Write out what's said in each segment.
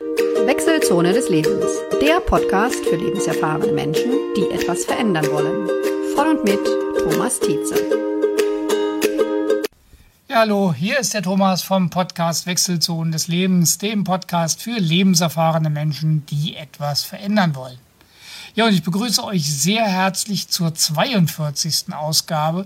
Wechselzone des Lebens, der Podcast für lebenserfahrene Menschen, die etwas verändern wollen. Von und mit Thomas Tietze. Ja, hallo, hier ist der Thomas vom Podcast Wechselzonen des Lebens, dem Podcast für lebenserfahrene Menschen, die etwas verändern wollen. Ja, und ich begrüße euch sehr herzlich zur 42. Ausgabe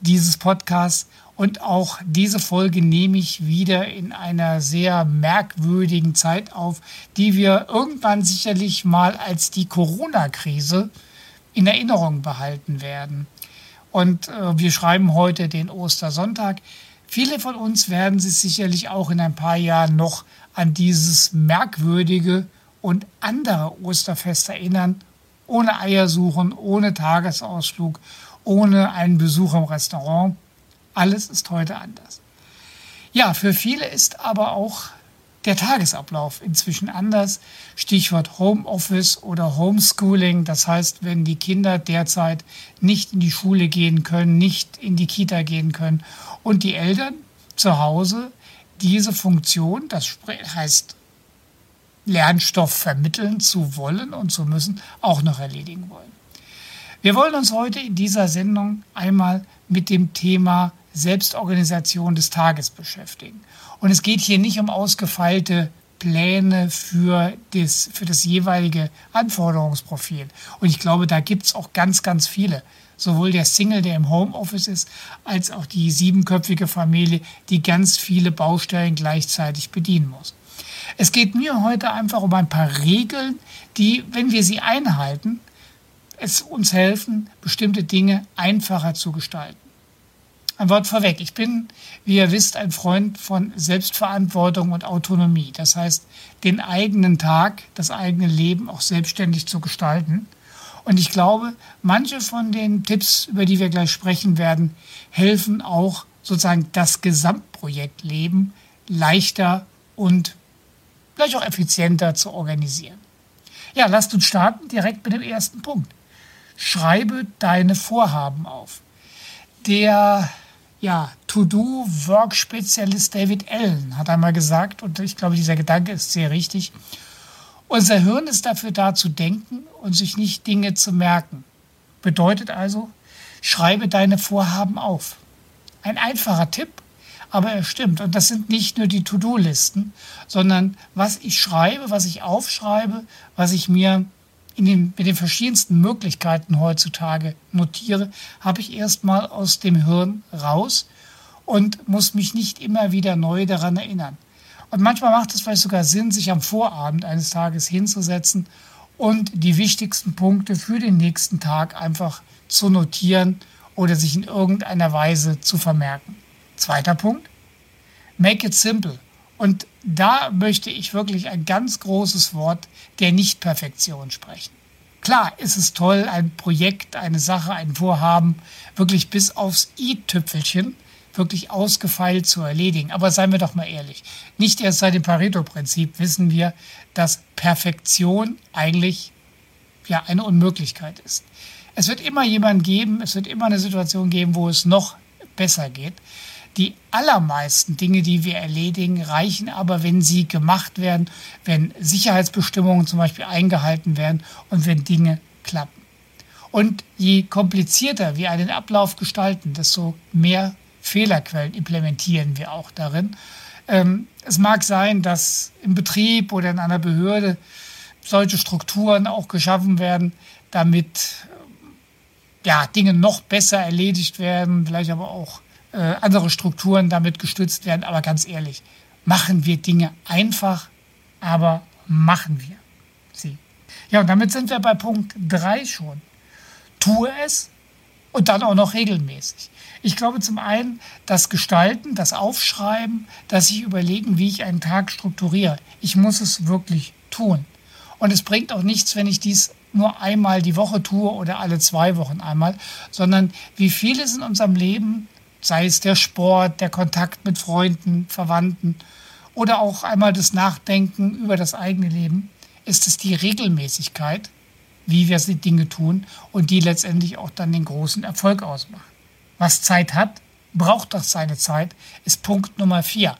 dieses Podcasts. Und auch diese Folge nehme ich wieder in einer sehr merkwürdigen Zeit auf, die wir irgendwann sicherlich mal als die Corona-Krise in Erinnerung behalten werden. Und äh, wir schreiben heute den Ostersonntag. Viele von uns werden sich sicherlich auch in ein paar Jahren noch an dieses merkwürdige und andere Osterfest erinnern, ohne Eiersuchen, ohne Tagesausflug, ohne einen Besuch im Restaurant. Alles ist heute anders. Ja, für viele ist aber auch der Tagesablauf inzwischen anders. Stichwort Homeoffice oder Homeschooling. Das heißt, wenn die Kinder derzeit nicht in die Schule gehen können, nicht in die Kita gehen können und die Eltern zu Hause diese Funktion, das heißt Lernstoff vermitteln zu wollen und zu müssen, auch noch erledigen wollen. Wir wollen uns heute in dieser Sendung einmal mit dem Thema Selbstorganisation des Tages beschäftigen. Und es geht hier nicht um ausgefeilte Pläne für das, für das jeweilige Anforderungsprofil. Und ich glaube, da gibt es auch ganz, ganz viele. Sowohl der Single, der im Homeoffice ist, als auch die siebenköpfige Familie, die ganz viele Baustellen gleichzeitig bedienen muss. Es geht mir heute einfach um ein paar Regeln, die, wenn wir sie einhalten, es uns helfen, bestimmte Dinge einfacher zu gestalten. Ein Wort vorweg. Ich bin, wie ihr wisst, ein Freund von Selbstverantwortung und Autonomie. Das heißt, den eigenen Tag, das eigene Leben auch selbstständig zu gestalten. Und ich glaube, manche von den Tipps, über die wir gleich sprechen werden, helfen auch sozusagen das Gesamtprojekt Leben leichter und vielleicht auch effizienter zu organisieren. Ja, lasst uns starten direkt mit dem ersten Punkt. Schreibe deine Vorhaben auf. Der ja, To-Do-Work-Spezialist David Allen hat einmal gesagt, und ich glaube, dieser Gedanke ist sehr richtig, unser Hirn ist dafür da zu denken und sich nicht Dinge zu merken. Bedeutet also, schreibe deine Vorhaben auf. Ein einfacher Tipp, aber er stimmt. Und das sind nicht nur die To-Do-Listen, sondern was ich schreibe, was ich aufschreibe, was ich mir den, mit den verschiedensten Möglichkeiten heutzutage notiere, habe ich erstmal aus dem Hirn raus und muss mich nicht immer wieder neu daran erinnern. Und manchmal macht es vielleicht sogar Sinn, sich am Vorabend eines Tages hinzusetzen und die wichtigsten Punkte für den nächsten Tag einfach zu notieren oder sich in irgendeiner Weise zu vermerken. Zweiter Punkt, make it simple. Und da möchte ich wirklich ein ganz großes Wort der Nichtperfektion sprechen. Klar ist es toll, ein Projekt, eine Sache, ein Vorhaben wirklich bis aufs i-Tüpfelchen wirklich ausgefeilt zu erledigen. Aber seien wir doch mal ehrlich, nicht erst seit dem Pareto-Prinzip wissen wir, dass Perfektion eigentlich ja eine Unmöglichkeit ist. Es wird immer jemanden geben, es wird immer eine Situation geben, wo es noch besser geht. Die allermeisten Dinge, die wir erledigen, reichen aber, wenn sie gemacht werden, wenn Sicherheitsbestimmungen zum Beispiel eingehalten werden und wenn Dinge klappen. Und je komplizierter wir einen Ablauf gestalten, desto mehr Fehlerquellen implementieren wir auch darin. Ähm, es mag sein, dass im Betrieb oder in einer Behörde solche Strukturen auch geschaffen werden, damit ja, Dinge noch besser erledigt werden, vielleicht aber auch äh, andere Strukturen damit gestützt werden. Aber ganz ehrlich, machen wir Dinge einfach, aber machen wir sie. Ja, und damit sind wir bei Punkt 3 schon. Tue es und dann auch noch regelmäßig. Ich glaube zum einen, das Gestalten, das Aufschreiben, dass ich überlegen, wie ich einen Tag strukturiere. Ich muss es wirklich tun. Und es bringt auch nichts, wenn ich dies nur einmal die Woche tue oder alle zwei Wochen einmal, sondern wie vieles in unserem Leben sei es der Sport, der Kontakt mit Freunden, Verwandten oder auch einmal das Nachdenken über das eigene Leben, ist es die Regelmäßigkeit, wie wir die Dinge tun und die letztendlich auch dann den großen Erfolg ausmacht. Was Zeit hat, braucht doch seine Zeit, ist Punkt Nummer vier.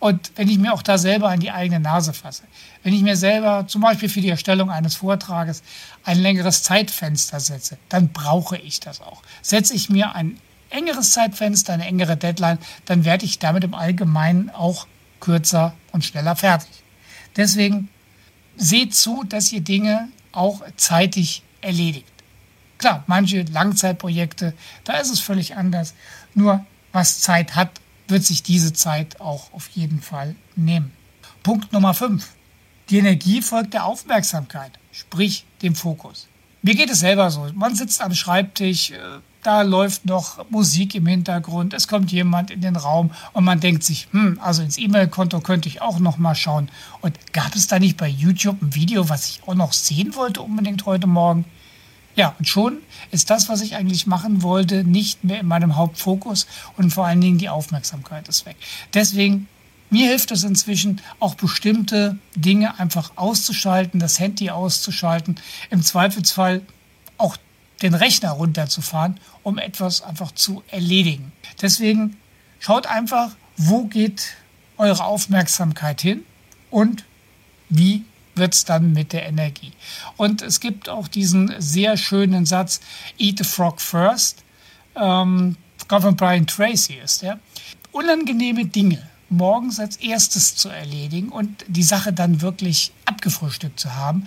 Und wenn ich mir auch da selber an die eigene Nase fasse, wenn ich mir selber zum Beispiel für die Erstellung eines Vortrages ein längeres Zeitfenster setze, dann brauche ich das auch. Setze ich mir ein engeres Zeitfenster, eine engere Deadline, dann werde ich damit im Allgemeinen auch kürzer und schneller fertig. Deswegen seht zu, dass ihr Dinge auch zeitig erledigt. Klar, manche Langzeitprojekte, da ist es völlig anders. Nur was Zeit hat, wird sich diese Zeit auch auf jeden Fall nehmen. Punkt Nummer 5. Die Energie folgt der Aufmerksamkeit, sprich dem Fokus. Mir geht es selber so. Man sitzt am Schreibtisch, äh, da läuft noch Musik im Hintergrund, es kommt jemand in den Raum und man denkt sich, hm, also ins E-Mail-Konto könnte ich auch noch mal schauen. Und gab es da nicht bei YouTube ein Video, was ich auch noch sehen wollte unbedingt heute Morgen? Ja, und schon ist das, was ich eigentlich machen wollte, nicht mehr in meinem Hauptfokus und vor allen Dingen die Aufmerksamkeit ist weg. Deswegen, mir hilft es inzwischen auch bestimmte Dinge einfach auszuschalten, das Handy auszuschalten, im Zweifelsfall auch den Rechner runterzufahren, um etwas einfach zu erledigen. Deswegen schaut einfach, wo geht eure Aufmerksamkeit hin und wie wird es dann mit der Energie. Und es gibt auch diesen sehr schönen Satz, Eat the Frog first. Ähm, von Brian Tracy ist der. Unangenehme Dinge morgens als erstes zu erledigen und die Sache dann wirklich abgefrühstückt zu haben,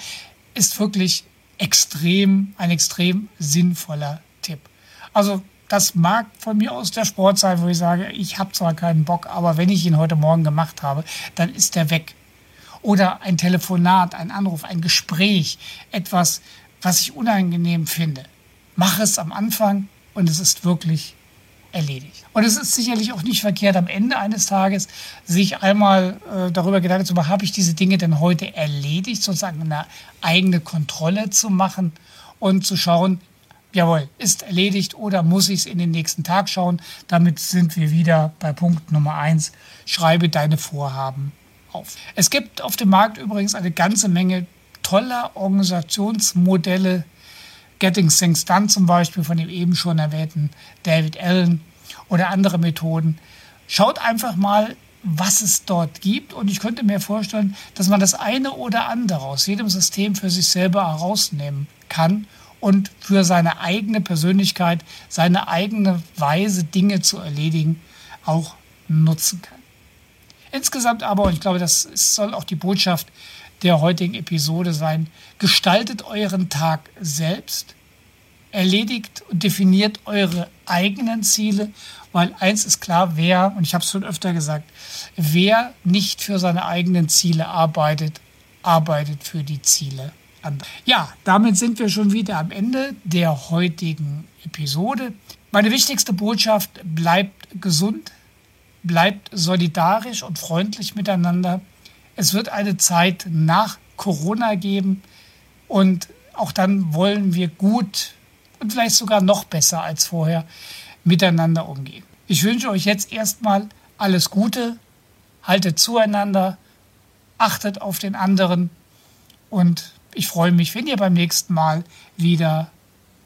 ist wirklich extrem, ein extrem sinnvoller Tipp. Also das mag von mir aus der Sport sein, wo ich sage, ich habe zwar keinen Bock, aber wenn ich ihn heute Morgen gemacht habe, dann ist er weg oder ein Telefonat, ein Anruf, ein Gespräch, etwas, was ich unangenehm finde. Mache es am Anfang und es ist wirklich erledigt. Und es ist sicherlich auch nicht verkehrt, am Ende eines Tages sich einmal äh, darüber Gedanken zu machen, habe ich diese Dinge denn heute erledigt, sozusagen eine eigene Kontrolle zu machen und zu schauen, jawohl, ist erledigt oder muss ich es in den nächsten Tag schauen. Damit sind wir wieder bei Punkt Nummer eins. Schreibe deine Vorhaben auf. Es gibt auf dem Markt übrigens eine ganze Menge toller Organisationsmodelle. Getting Things Done zum Beispiel von dem eben schon erwähnten David Allen oder andere Methoden. Schaut einfach mal, was es dort gibt. Und ich könnte mir vorstellen, dass man das eine oder andere aus jedem System für sich selber herausnehmen kann und für seine eigene Persönlichkeit, seine eigene Weise, Dinge zu erledigen, auch nutzen kann. Insgesamt aber, und ich glaube, das soll auch die Botschaft der heutigen Episode sein, gestaltet euren Tag selbst, erledigt und definiert eure eigenen Ziele, weil eins ist klar, wer, und ich habe es schon öfter gesagt, wer nicht für seine eigenen Ziele arbeitet, arbeitet für die Ziele anderer. Ja, damit sind wir schon wieder am Ende der heutigen Episode. Meine wichtigste Botschaft bleibt gesund, bleibt solidarisch und freundlich miteinander. Es wird eine Zeit nach Corona geben und auch dann wollen wir gut und vielleicht sogar noch besser als vorher miteinander umgehen. Ich wünsche euch jetzt erstmal alles Gute, haltet zueinander, achtet auf den anderen und ich freue mich, wenn ihr beim nächsten Mal wieder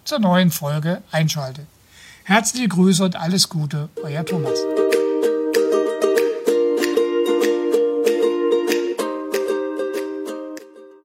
zur neuen Folge einschaltet. Herzliche Grüße und alles Gute, euer Thomas.